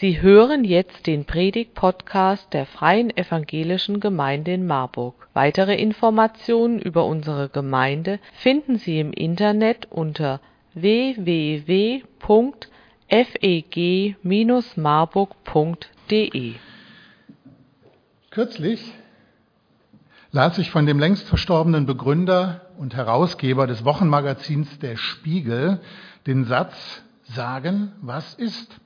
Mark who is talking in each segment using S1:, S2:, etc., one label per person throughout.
S1: Sie hören jetzt den Predigt-Podcast der Freien Evangelischen Gemeinde in Marburg. Weitere Informationen über unsere Gemeinde finden Sie im Internet unter www.feg-marburg.de.
S2: Kürzlich las ich von dem längst verstorbenen Begründer und Herausgeber des Wochenmagazins Der Spiegel den Satz Sagen, was ist.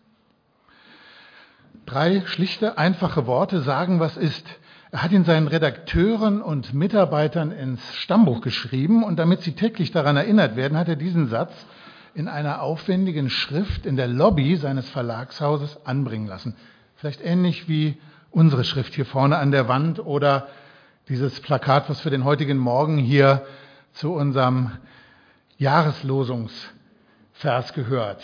S2: Drei schlichte, einfache Worte sagen, was ist. Er hat ihn seinen Redakteuren und Mitarbeitern ins Stammbuch geschrieben und damit sie täglich daran erinnert werden, hat er diesen Satz in einer aufwendigen Schrift in der Lobby seines Verlagshauses anbringen lassen. Vielleicht ähnlich wie unsere Schrift hier vorne an der Wand oder dieses Plakat, was für den heutigen Morgen hier zu unserem Jahreslosungsvers gehört.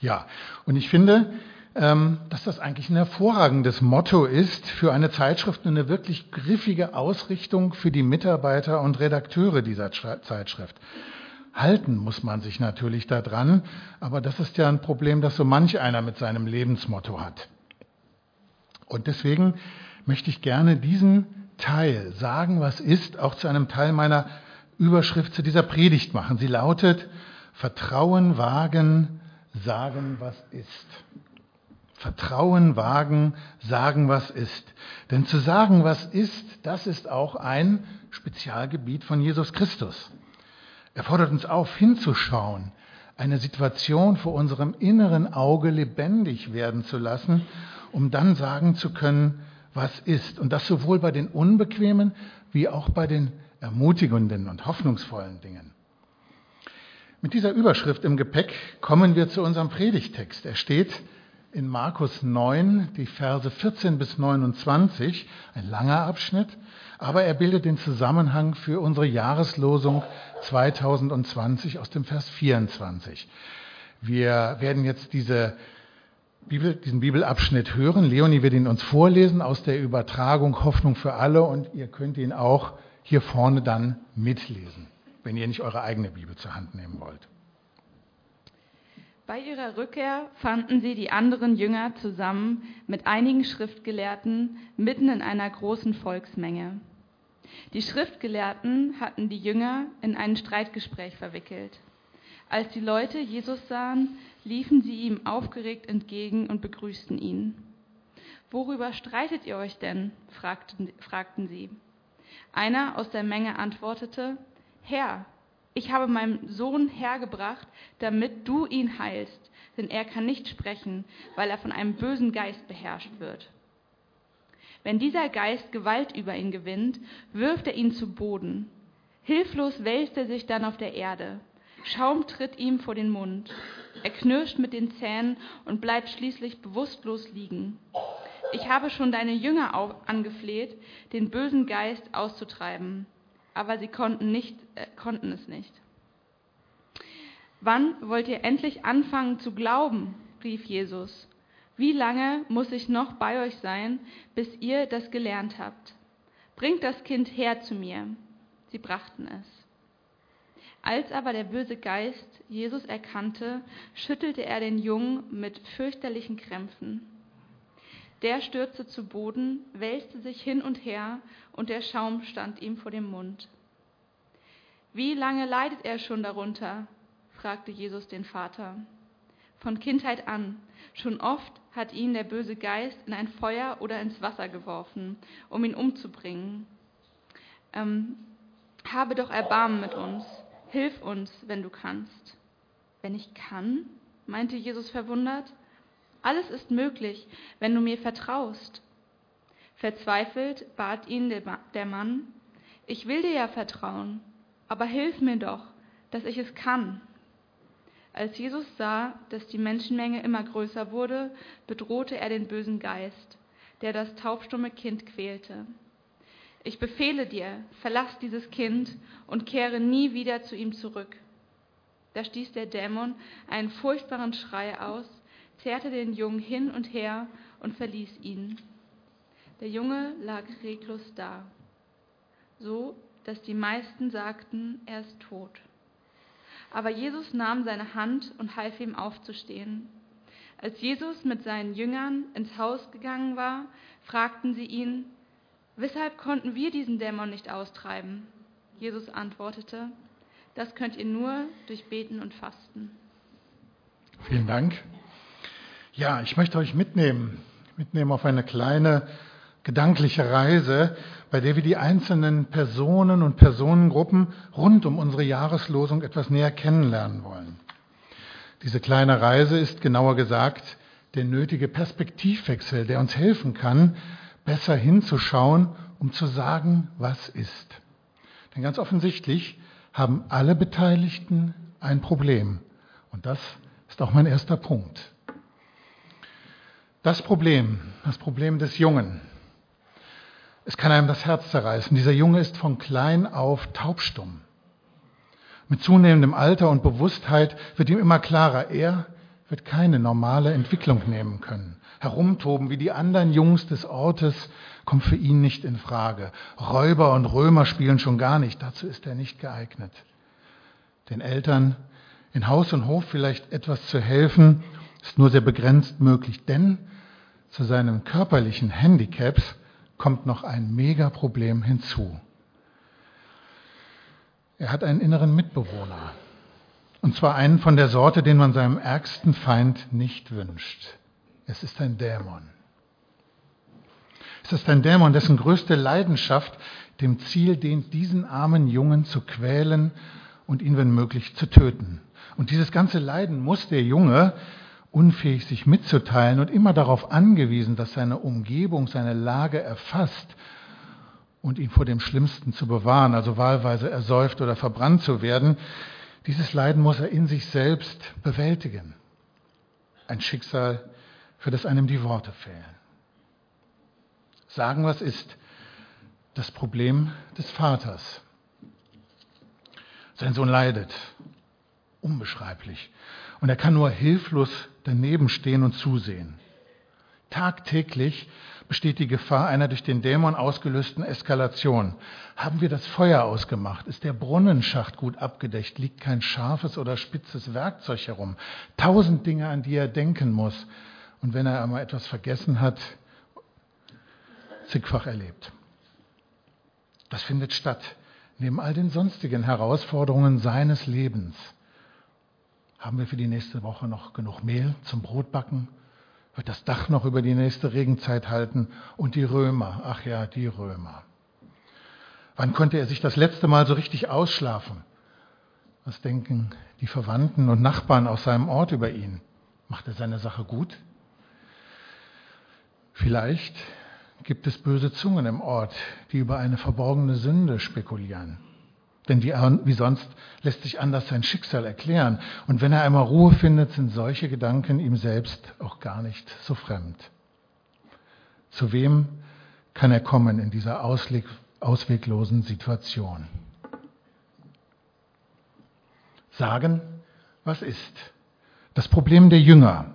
S2: Ja, und ich finde, ähm, dass das eigentlich ein hervorragendes Motto ist für eine Zeitschrift und eine wirklich griffige Ausrichtung für die Mitarbeiter und Redakteure dieser Zeitschrift. Halten muss man sich natürlich daran, aber das ist ja ein Problem, das so manch einer mit seinem Lebensmotto hat. Und deswegen möchte ich gerne diesen Teil sagen, was ist, auch zu einem Teil meiner Überschrift zu dieser Predigt machen. Sie lautet Vertrauen wagen, sagen, was ist. Vertrauen wagen, sagen, was ist. Denn zu sagen, was ist, das ist auch ein Spezialgebiet von Jesus Christus. Er fordert uns auf, hinzuschauen, eine Situation vor unserem inneren Auge lebendig werden zu lassen, um dann sagen zu können, was ist. Und das sowohl bei den unbequemen wie auch bei den ermutigenden und hoffnungsvollen Dingen. Mit dieser Überschrift im Gepäck kommen wir zu unserem Predigtext. Er steht in Markus 9, die Verse 14 bis 29, ein langer Abschnitt, aber er bildet den Zusammenhang für unsere Jahreslosung 2020 aus dem Vers 24. Wir werden jetzt diese Bibel, diesen Bibelabschnitt hören. Leonie wird ihn uns vorlesen aus der Übertragung Hoffnung für alle und ihr könnt ihn auch hier vorne dann mitlesen wenn ihr nicht eure eigene Bibel zur Hand nehmen wollt.
S3: Bei ihrer Rückkehr fanden sie die anderen Jünger zusammen mit einigen Schriftgelehrten mitten in einer großen Volksmenge. Die Schriftgelehrten hatten die Jünger in ein Streitgespräch verwickelt. Als die Leute Jesus sahen, liefen sie ihm aufgeregt entgegen und begrüßten ihn. Worüber streitet ihr euch denn? fragten, sie. Einer aus der Menge antwortete, Herr, ich habe meinen Sohn hergebracht, damit du ihn heilst, denn er kann nicht sprechen, weil er von einem bösen Geist beherrscht wird. Wenn dieser Geist Gewalt über ihn gewinnt, wirft er ihn zu Boden. Hilflos wälzt er sich dann auf der Erde. Schaum tritt ihm vor den Mund. Er knirscht mit den Zähnen und bleibt schließlich bewusstlos liegen. Ich habe schon deine Jünger angefleht, den bösen Geist auszutreiben aber sie konnten, nicht, äh, konnten es nicht. Wann wollt ihr endlich anfangen zu glauben? rief Jesus. Wie lange muss ich noch bei euch sein, bis ihr das gelernt habt? Bringt das Kind her zu mir. Sie brachten es. Als aber der böse Geist Jesus erkannte, schüttelte er den Jungen mit fürchterlichen Krämpfen. Der stürzte zu Boden, wälzte sich hin und her, und der Schaum stand ihm vor dem Mund. Wie lange leidet er schon darunter? fragte Jesus den Vater. Von Kindheit an. Schon oft hat ihn der böse Geist in ein Feuer oder ins Wasser geworfen, um ihn umzubringen. Ähm, habe doch Erbarmen mit uns. Hilf uns, wenn du kannst. Wenn ich kann? meinte Jesus verwundert. Alles ist möglich, wenn du mir vertraust. Verzweifelt bat ihn der Mann, ich will dir ja vertrauen, aber hilf mir doch, dass ich es kann. Als Jesus sah, dass die Menschenmenge immer größer wurde, bedrohte er den bösen Geist, der das taubstumme Kind quälte. Ich befehle dir, verlass dieses Kind und kehre nie wieder zu ihm zurück. Da stieß der Dämon einen furchtbaren Schrei aus, zerrte den Jungen hin und her und verließ ihn. Der Junge lag reglos da. So, dass die meisten sagten, er ist tot. Aber Jesus nahm seine Hand und half ihm aufzustehen. Als Jesus mit seinen Jüngern ins Haus gegangen war, fragten sie ihn, weshalb konnten wir diesen Dämon nicht austreiben? Jesus antwortete, das könnt ihr nur durch Beten und Fasten.
S2: Vielen Dank. Ja, ich möchte euch mitnehmen, mitnehmen auf eine kleine gedankliche Reise, bei der wir die einzelnen Personen und Personengruppen rund um unsere Jahreslosung etwas näher kennenlernen wollen. Diese kleine Reise ist genauer gesagt der nötige Perspektivwechsel, der uns helfen kann, besser hinzuschauen, um zu sagen, was ist. Denn ganz offensichtlich haben alle Beteiligten ein Problem. Und das ist auch mein erster Punkt. Das Problem, das Problem des Jungen, es kann einem das Herz zerreißen. Dieser Junge ist von klein auf taubstumm. Mit zunehmendem Alter und Bewusstheit wird ihm immer klarer, er wird keine normale Entwicklung nehmen können. Herumtoben wie die anderen Jungs des Ortes kommt für ihn nicht in Frage. Räuber und Römer spielen schon gar nicht. Dazu ist er nicht geeignet. Den Eltern in Haus und Hof vielleicht etwas zu helfen, ist nur sehr begrenzt möglich, denn zu seinen körperlichen Handicaps kommt noch ein Megaproblem hinzu. Er hat einen inneren Mitbewohner. Und zwar einen von der Sorte, den man seinem ärgsten Feind nicht wünscht. Es ist ein Dämon. Es ist ein Dämon, dessen größte Leidenschaft dem Ziel dient, diesen armen Jungen zu quälen und ihn, wenn möglich, zu töten. Und dieses ganze Leiden muss der Junge unfähig sich mitzuteilen und immer darauf angewiesen, dass seine Umgebung seine Lage erfasst und ihn vor dem Schlimmsten zu bewahren, also wahlweise ersäuft oder verbrannt zu werden, dieses Leiden muss er in sich selbst bewältigen. Ein Schicksal, für das einem die Worte fehlen. Sagen, was ist das Problem des Vaters. Sein Sohn leidet, unbeschreiblich. Und er kann nur hilflos daneben stehen und zusehen. Tagtäglich besteht die Gefahr einer durch den Dämon ausgelösten Eskalation. Haben wir das Feuer ausgemacht? Ist der Brunnenschacht gut abgedeckt? Liegt kein scharfes oder spitzes Werkzeug herum? Tausend Dinge, an die er denken muss. Und wenn er einmal etwas vergessen hat, zigfach erlebt. Das findet statt, neben all den sonstigen Herausforderungen seines Lebens. Haben wir für die nächste Woche noch genug Mehl zum Brotbacken? Wird das Dach noch über die nächste Regenzeit halten? Und die Römer, ach ja, die Römer. Wann konnte er sich das letzte Mal so richtig ausschlafen? Was denken die Verwandten und Nachbarn aus seinem Ort über ihn? Macht er seine Sache gut? Vielleicht gibt es böse Zungen im Ort, die über eine verborgene Sünde spekulieren. Denn wie, wie sonst lässt sich anders sein Schicksal erklären. Und wenn er einmal Ruhe findet, sind solche Gedanken ihm selbst auch gar nicht so fremd. Zu wem kann er kommen in dieser ausweglosen Situation? Sagen, was ist? Das Problem der Jünger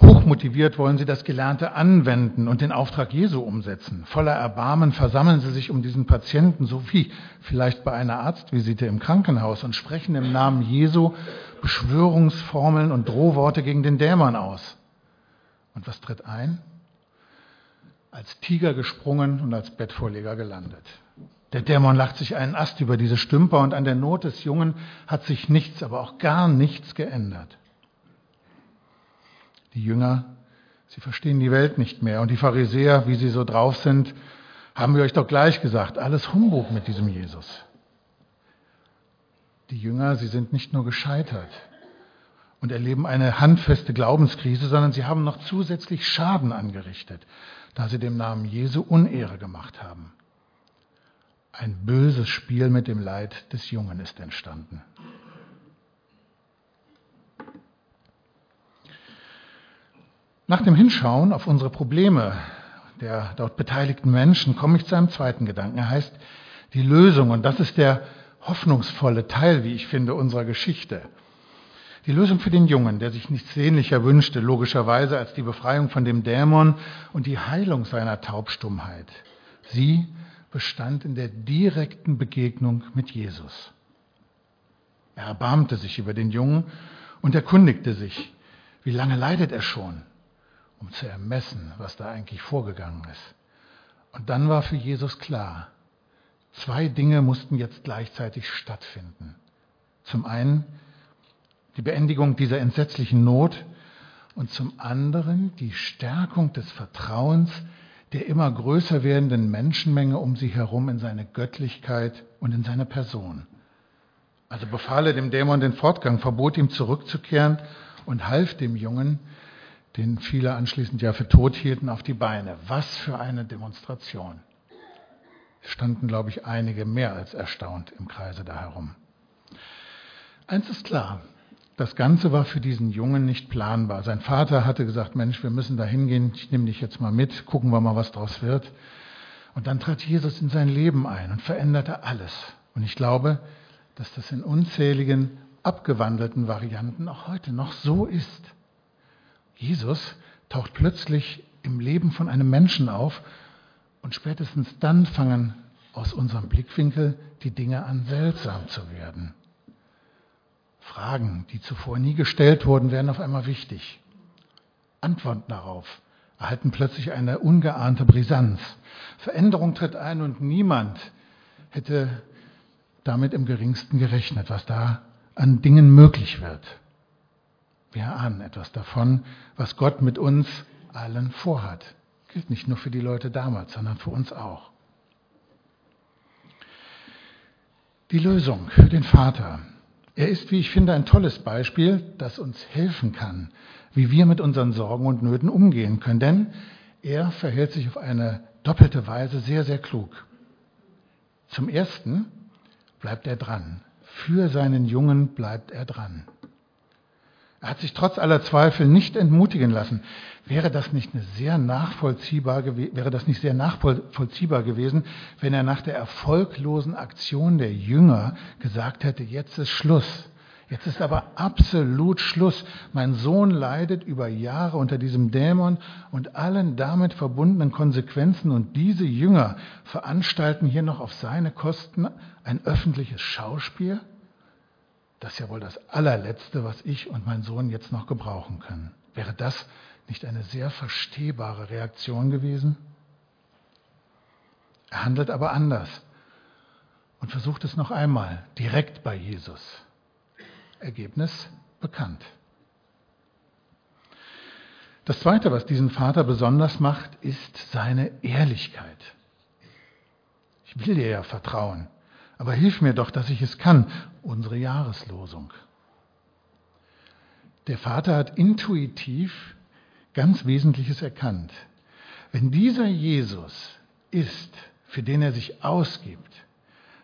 S2: Hochmotiviert wollen sie das Gelernte anwenden und den Auftrag Jesu umsetzen. Voller Erbarmen versammeln sie sich um diesen Patienten, so wie vielleicht bei einer Arztvisite im Krankenhaus, und sprechen im Namen Jesu Beschwörungsformeln und Drohworte gegen den Dämon aus. Und was tritt ein? Als Tiger gesprungen und als Bettvorleger gelandet. Der Dämon lacht sich einen Ast über diese Stümper und an der Not des Jungen hat sich nichts, aber auch gar nichts geändert. Die Jünger, sie verstehen die Welt nicht mehr. Und die Pharisäer, wie sie so drauf sind, haben wir euch doch gleich gesagt, alles Humbug mit diesem Jesus. Die Jünger, sie sind nicht nur gescheitert und erleben eine handfeste Glaubenskrise, sondern sie haben noch zusätzlich Schaden angerichtet, da sie dem Namen Jesu Unehre gemacht haben. Ein böses Spiel mit dem Leid des Jungen ist entstanden. Nach dem Hinschauen auf unsere Probleme der dort beteiligten Menschen komme ich zu einem zweiten Gedanken. Er heißt die Lösung. Und das ist der hoffnungsvolle Teil, wie ich finde, unserer Geschichte. Die Lösung für den Jungen, der sich nichts sehnlicher wünschte, logischerweise, als die Befreiung von dem Dämon und die Heilung seiner Taubstummheit. Sie bestand in der direkten Begegnung mit Jesus. Er erbarmte sich über den Jungen und erkundigte sich, Wie lange leidet er schon, um zu ermessen, was da eigentlich vorgegangen ist. Und dann war für Jesus klar, zwei Dinge mussten jetzt gleichzeitig stattfinden. Zum einen die Beendigung dieser entsetzlichen Not und zum anderen die Stärkung des Vertrauens der immer größer werdenden Menschenmenge um sie herum in seine Göttlichkeit und in seine Person. Also befahl er dem Dämon den Fortgang, verbot ihm zurückzukehren und half dem Jungen, den viele anschließend ja für tot hielten, auf die Beine. Was für eine Demonstration. Es standen, glaube ich, einige mehr als erstaunt im Kreise da herum. Eins ist klar, das Ganze war für diesen Jungen nicht planbar. Sein Vater hatte gesagt, Mensch, wir müssen da hingehen, ich nehme dich jetzt mal mit, gucken wir mal, was draus wird. Und dann trat Jesus in sein Leben ein und veränderte alles. Und ich glaube, dass das in unzähligen abgewandelten Varianten auch heute noch so ist. Jesus taucht plötzlich im Leben von einem Menschen auf und spätestens dann fangen aus unserem Blickwinkel die Dinge an seltsam zu werden. Fragen, die zuvor nie gestellt wurden, werden auf einmal wichtig. Antworten darauf erhalten plötzlich eine ungeahnte Brisanz. Veränderung tritt ein und niemand hätte damit im geringsten gerechnet, was da an Dingen möglich wird. Wir ahnen etwas davon, was Gott mit uns allen vorhat. Gilt nicht nur für die Leute damals, sondern für uns auch. Die Lösung für den Vater. Er ist, wie ich finde, ein tolles Beispiel, das uns helfen kann, wie wir mit unseren Sorgen und Nöten umgehen können. Denn er verhält sich auf eine doppelte Weise sehr, sehr klug. Zum Ersten bleibt er dran. Für seinen Jungen bleibt er dran. Er hat sich trotz aller Zweifel nicht entmutigen lassen. Wäre das nicht sehr nachvollziehbar, wäre das nicht sehr nachvollziehbar gewesen, wenn er nach der erfolglosen Aktion der Jünger gesagt hätte, jetzt ist Schluss. Jetzt ist aber absolut Schluss. Mein Sohn leidet über Jahre unter diesem Dämon und allen damit verbundenen Konsequenzen und diese Jünger veranstalten hier noch auf seine Kosten ein öffentliches Schauspiel. Das ist ja wohl das allerletzte, was ich und mein Sohn jetzt noch gebrauchen können. Wäre das nicht eine sehr verstehbare Reaktion gewesen? Er handelt aber anders und versucht es noch einmal direkt bei Jesus. Ergebnis bekannt. Das Zweite, was diesen Vater besonders macht, ist seine Ehrlichkeit. Ich will dir ja vertrauen, aber hilf mir doch, dass ich es kann. Unsere Jahreslosung. Der Vater hat intuitiv ganz Wesentliches erkannt. Wenn dieser Jesus ist, für den er sich ausgibt,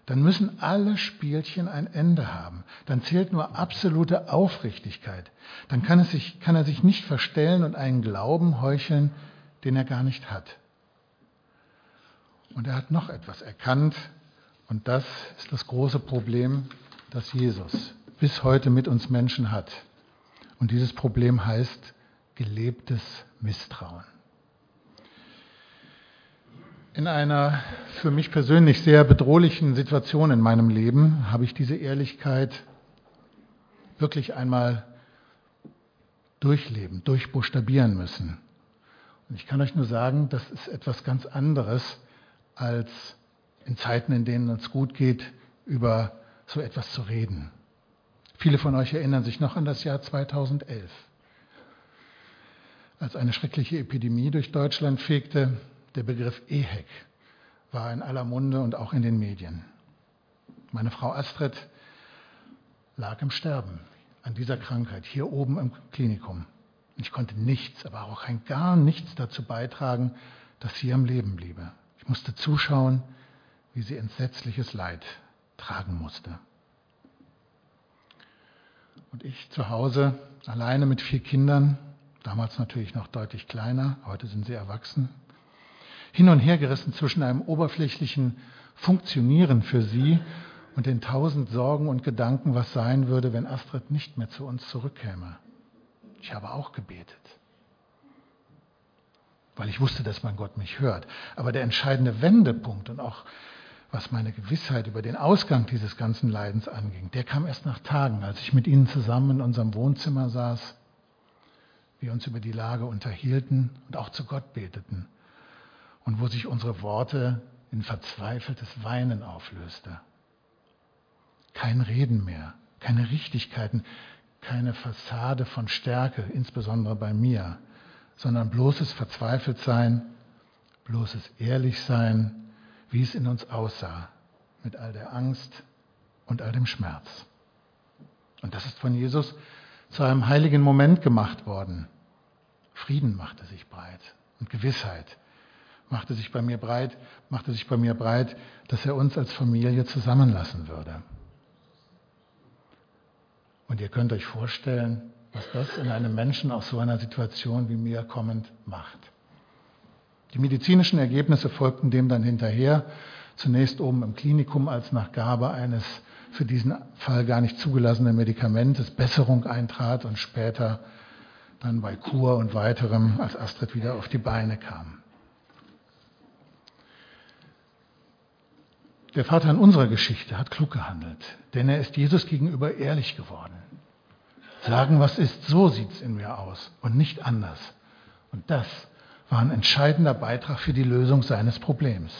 S2: dann müssen alle Spielchen ein Ende haben. Dann zählt nur absolute Aufrichtigkeit. Dann kann, es sich, kann er sich nicht verstellen und einen Glauben heucheln, den er gar nicht hat. Und er hat noch etwas erkannt, und das ist das große Problem, das Jesus bis heute mit uns Menschen hat. Und dieses Problem heißt gelebtes Misstrauen. In einer für mich persönlich sehr bedrohlichen Situation in meinem Leben habe ich diese Ehrlichkeit wirklich einmal durchleben, durchbuchstabieren müssen. Und ich kann euch nur sagen, das ist etwas ganz anderes, als in Zeiten, in denen es gut geht, über so etwas zu reden. Viele von euch erinnern sich noch an das Jahr 2011, als eine schreckliche Epidemie durch Deutschland fegte, der Begriff EHEC war in aller Munde und auch in den Medien. Meine Frau Astrid lag im Sterben an dieser Krankheit hier oben im Klinikum. Ich konnte nichts, aber auch kein gar nichts dazu beitragen, dass sie am Leben bliebe. Ich musste zuschauen, wie sie entsetzliches Leid tragen musste. Und ich zu Hause alleine mit vier Kindern, damals natürlich noch deutlich kleiner, heute sind sie erwachsen, hin und her gerissen zwischen einem oberflächlichen Funktionieren für sie und den tausend Sorgen und Gedanken, was sein würde, wenn Astrid nicht mehr zu uns zurückkäme. Ich habe auch gebetet, weil ich wusste, dass mein Gott mich hört. Aber der entscheidende Wendepunkt und auch was meine Gewissheit über den Ausgang dieses ganzen Leidens anging, der kam erst nach Tagen, als ich mit ihnen zusammen in unserem Wohnzimmer saß, wir uns über die Lage unterhielten und auch zu Gott beteten und wo sich unsere Worte in verzweifeltes Weinen auflöste. Kein Reden mehr, keine Richtigkeiten, keine Fassade von Stärke, insbesondere bei mir, sondern bloßes Verzweifeltsein, bloßes Ehrlichsein, wie es in uns aussah, mit all der Angst und all dem Schmerz. Und das ist von Jesus zu einem heiligen Moment gemacht worden. Frieden machte sich breit und Gewissheit machte sich bei mir breit, machte sich bei mir breit, dass er uns als Familie zusammenlassen würde. Und ihr könnt euch vorstellen, was das in einem Menschen aus so einer Situation wie mir kommend macht. Die medizinischen Ergebnisse folgten dem dann hinterher, zunächst oben im Klinikum als nach Gabe eines für diesen Fall gar nicht zugelassenen Medikamentes Besserung eintrat und später dann bei Kur und weiterem, als Astrid wieder auf die Beine kam. Der Vater in unserer Geschichte hat klug gehandelt, denn er ist Jesus gegenüber ehrlich geworden. Sagen, was ist, so sieht es in mir aus und nicht anders. Und das war ein entscheidender Beitrag für die Lösung seines Problems.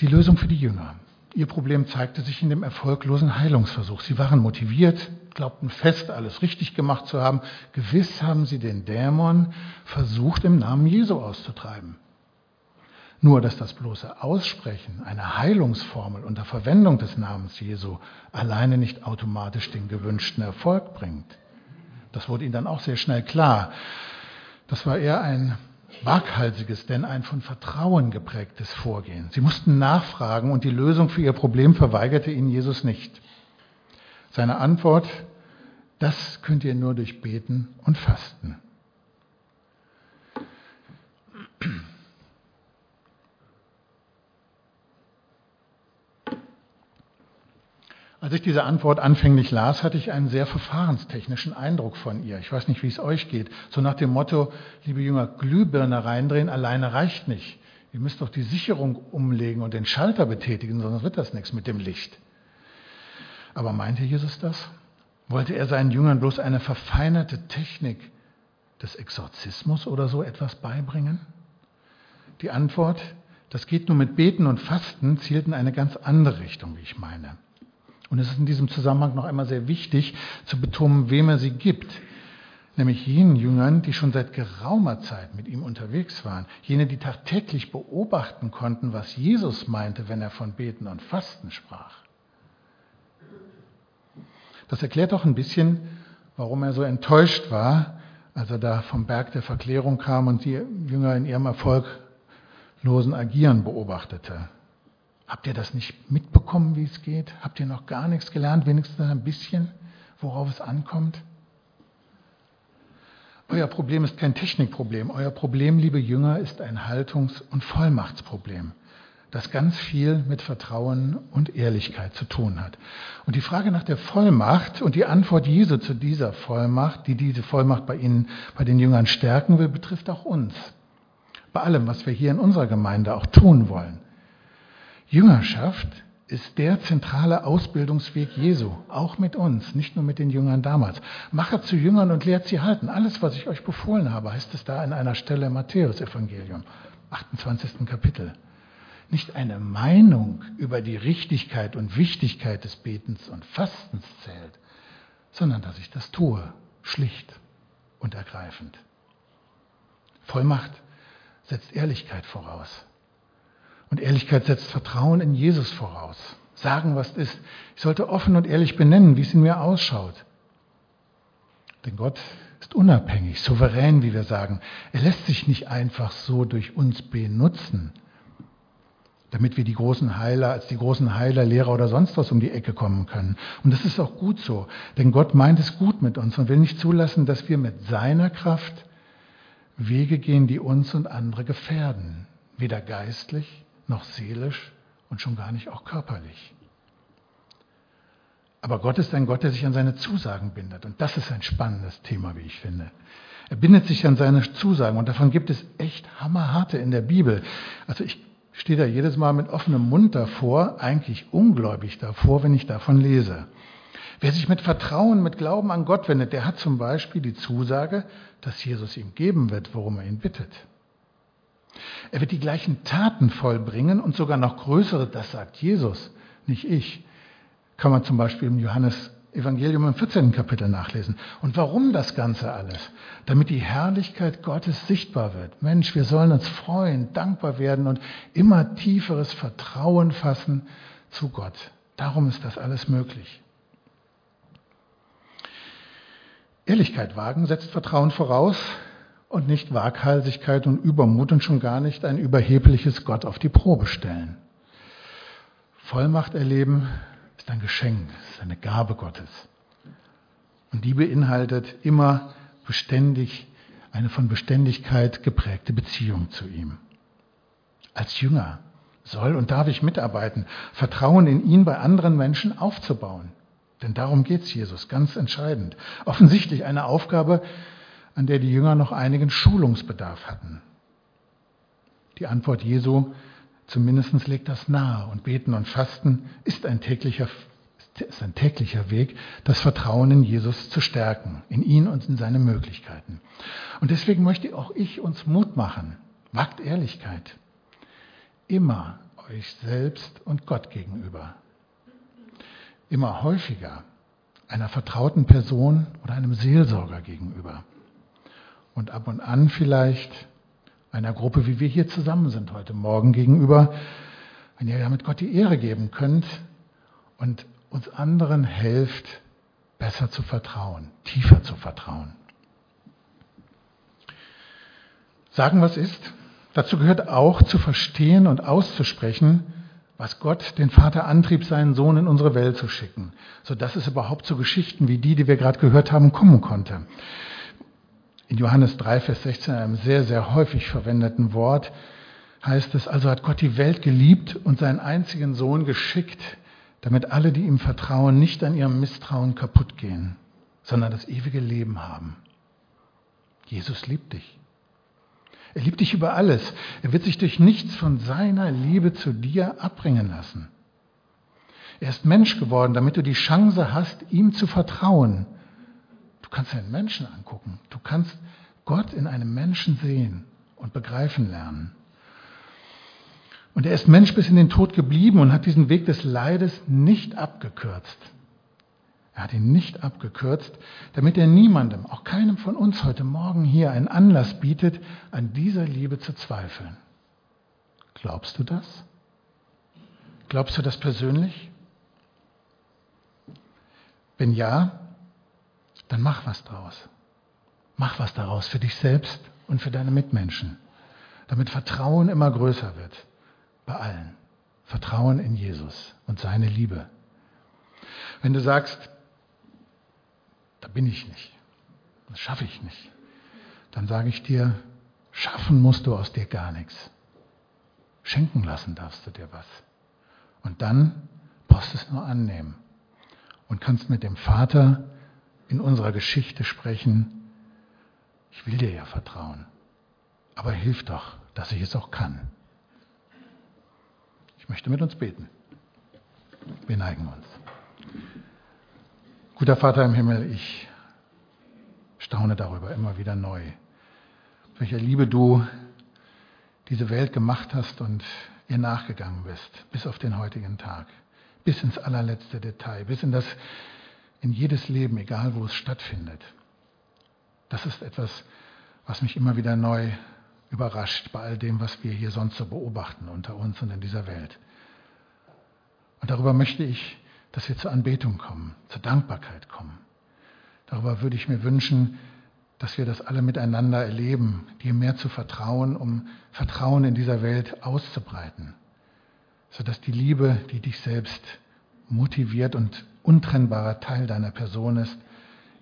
S2: Die Lösung für die Jünger. Ihr Problem zeigte sich in dem erfolglosen Heilungsversuch. Sie waren motiviert, glaubten fest, alles richtig gemacht zu haben. Gewiss haben sie den Dämon versucht, im Namen Jesu auszutreiben. Nur, dass das bloße Aussprechen einer Heilungsformel unter Verwendung des Namens Jesu alleine nicht automatisch den gewünschten Erfolg bringt. Das wurde ihnen dann auch sehr schnell klar. Das war eher ein waghalsiges, denn ein von Vertrauen geprägtes Vorgehen. Sie mussten nachfragen und die Lösung für ihr Problem verweigerte ihnen Jesus nicht. Seine Antwort, das könnt ihr nur durch Beten und Fasten. Als ich diese Antwort anfänglich las, hatte ich einen sehr verfahrenstechnischen Eindruck von ihr. Ich weiß nicht, wie es euch geht. So nach dem Motto, liebe Jünger, Glühbirne reindrehen alleine reicht nicht. Ihr müsst doch die Sicherung umlegen und den Schalter betätigen, sonst wird das nichts mit dem Licht. Aber meinte Jesus das? Wollte er seinen Jüngern bloß eine verfeinerte Technik des Exorzismus oder so etwas beibringen? Die Antwort, das geht nur mit Beten und Fasten, zielt in eine ganz andere Richtung, wie ich meine. Und es ist in diesem Zusammenhang noch einmal sehr wichtig zu betonen, wem er sie gibt. Nämlich jenen Jüngern, die schon seit geraumer Zeit mit ihm unterwegs waren. Jene, die tagtäglich beobachten konnten, was Jesus meinte, wenn er von Beten und Fasten sprach. Das erklärt auch ein bisschen, warum er so enttäuscht war, als er da vom Berg der Verklärung kam und die Jünger in ihrem erfolglosen Agieren beobachtete. Habt ihr das nicht mitbekommen, wie es geht? Habt ihr noch gar nichts gelernt, wenigstens ein bisschen, worauf es ankommt? Euer Problem ist kein Technikproblem. Euer Problem, liebe Jünger, ist ein Haltungs- und Vollmachtsproblem, das ganz viel mit Vertrauen und Ehrlichkeit zu tun hat. Und die Frage nach der Vollmacht und die Antwort Jesu zu dieser Vollmacht, die diese Vollmacht bei Ihnen, bei den Jüngern stärken will, betrifft auch uns. Bei allem, was wir hier in unserer Gemeinde auch tun wollen. Jüngerschaft ist der zentrale Ausbildungsweg Jesu, auch mit uns, nicht nur mit den Jüngern damals. Mache zu Jüngern und lehrt sie halten. Alles, was ich euch befohlen habe, heißt es da in einer Stelle im Matthäus-Evangelium, 28. Kapitel. Nicht eine Meinung über die Richtigkeit und Wichtigkeit des Betens und Fastens zählt, sondern dass ich das tue, schlicht und ergreifend. Vollmacht setzt Ehrlichkeit voraus. Und Ehrlichkeit setzt Vertrauen in Jesus voraus. Sagen, was ist. Ich sollte offen und ehrlich benennen, wie es in mir ausschaut. Denn Gott ist unabhängig, souverän, wie wir sagen. Er lässt sich nicht einfach so durch uns benutzen, damit wir die großen Heiler, als die großen Heiler, Lehrer oder sonst was um die Ecke kommen können. Und das ist auch gut so, denn Gott meint es gut mit uns und will nicht zulassen, dass wir mit seiner Kraft Wege gehen, die uns und andere gefährden, weder geistlich noch seelisch und schon gar nicht auch körperlich. Aber Gott ist ein Gott, der sich an seine Zusagen bindet. Und das ist ein spannendes Thema, wie ich finde. Er bindet sich an seine Zusagen. Und davon gibt es echt hammerharte in der Bibel. Also ich stehe da jedes Mal mit offenem Mund davor, eigentlich ungläubig davor, wenn ich davon lese. Wer sich mit Vertrauen, mit Glauben an Gott wendet, der hat zum Beispiel die Zusage, dass Jesus ihm geben wird, worum er ihn bittet. Er wird die gleichen Taten vollbringen und sogar noch größere, das sagt Jesus, nicht ich. Kann man zum Beispiel im Johannes Evangelium im 14. Kapitel nachlesen. Und warum das Ganze alles? Damit die Herrlichkeit Gottes sichtbar wird. Mensch, wir sollen uns freuen, dankbar werden und immer tieferes Vertrauen fassen zu Gott. Darum ist das alles möglich. Ehrlichkeit wagen setzt Vertrauen voraus und nicht Waghalsigkeit und Übermut und schon gar nicht ein überhebliches Gott auf die Probe stellen. Vollmacht erleben ist ein Geschenk, ist eine Gabe Gottes. Und die beinhaltet immer beständig eine von Beständigkeit geprägte Beziehung zu ihm. Als Jünger soll und darf ich mitarbeiten, Vertrauen in ihn bei anderen Menschen aufzubauen. Denn darum geht es Jesus ganz entscheidend. Offensichtlich eine Aufgabe, an der die Jünger noch einigen Schulungsbedarf hatten. Die Antwort Jesu zumindest legt das nahe und Beten und Fasten ist ein täglicher ist ein täglicher Weg, das Vertrauen in Jesus zu stärken, in ihn und in seine Möglichkeiten. Und deswegen möchte auch ich uns Mut machen. Wagt Ehrlichkeit. Immer euch selbst und Gott gegenüber immer häufiger einer vertrauten Person oder einem Seelsorger gegenüber. Und ab und an vielleicht einer Gruppe, wie wir hier zusammen sind heute Morgen gegenüber, wenn ihr damit Gott die Ehre geben könnt und uns anderen helft, besser zu vertrauen, tiefer zu vertrauen. Sagen, was ist. Dazu gehört auch zu verstehen und auszusprechen, was Gott den Vater antrieb, seinen Sohn in unsere Welt zu schicken, sodass es überhaupt zu Geschichten wie die, die wir gerade gehört haben, kommen konnte. In Johannes 3, Vers 16, einem sehr, sehr häufig verwendeten Wort, heißt es, also hat Gott die Welt geliebt und seinen einzigen Sohn geschickt, damit alle, die ihm vertrauen, nicht an ihrem Misstrauen kaputt gehen, sondern das ewige Leben haben. Jesus liebt dich. Er liebt dich über alles. Er wird sich durch nichts von seiner Liebe zu dir abbringen lassen. Er ist Mensch geworden, damit du die Chance hast, ihm zu vertrauen. Du kannst einen Menschen angucken. Du kannst Gott in einem Menschen sehen und begreifen lernen. Und er ist Mensch bis in den Tod geblieben und hat diesen Weg des Leides nicht abgekürzt. Er hat ihn nicht abgekürzt, damit er niemandem, auch keinem von uns heute Morgen hier, einen Anlass bietet, an dieser Liebe zu zweifeln. Glaubst du das? Glaubst du das persönlich? Wenn ja, dann mach was draus. Mach was daraus für dich selbst und für deine Mitmenschen, damit Vertrauen immer größer wird. Bei allen. Vertrauen in Jesus und seine Liebe. Wenn du sagst, da bin ich nicht. Das schaffe ich nicht. Dann sage ich dir, schaffen musst du aus dir gar nichts. Schenken lassen darfst du dir was. Und dann brauchst du es nur annehmen und kannst mit dem Vater in unserer Geschichte sprechen. Ich will dir ja vertrauen, aber hilf doch, dass ich es auch kann. Ich möchte mit uns beten. Wir neigen uns. Guter Vater im Himmel, ich staune darüber immer wieder neu, welcher Liebe du diese Welt gemacht hast und ihr nachgegangen bist, bis auf den heutigen Tag, bis ins allerletzte Detail, bis in das, in jedes Leben, egal wo es stattfindet. Das ist etwas, was mich immer wieder neu überrascht bei all dem, was wir hier sonst so beobachten unter uns und in dieser Welt. Und darüber möchte ich dass wir zur Anbetung kommen, zur Dankbarkeit kommen. Darüber würde ich mir wünschen, dass wir das alle miteinander erleben, dir mehr zu vertrauen, um Vertrauen in dieser Welt auszubreiten, sodass die Liebe, die dich selbst motiviert und untrennbarer Teil deiner Person ist,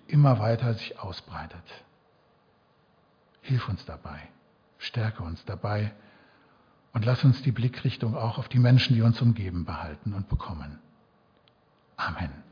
S2: immer weiter sich ausbreitet. Hilf uns dabei, stärke uns dabei und lass uns die Blickrichtung auch auf die Menschen, die uns umgeben, behalten und bekommen. Amen.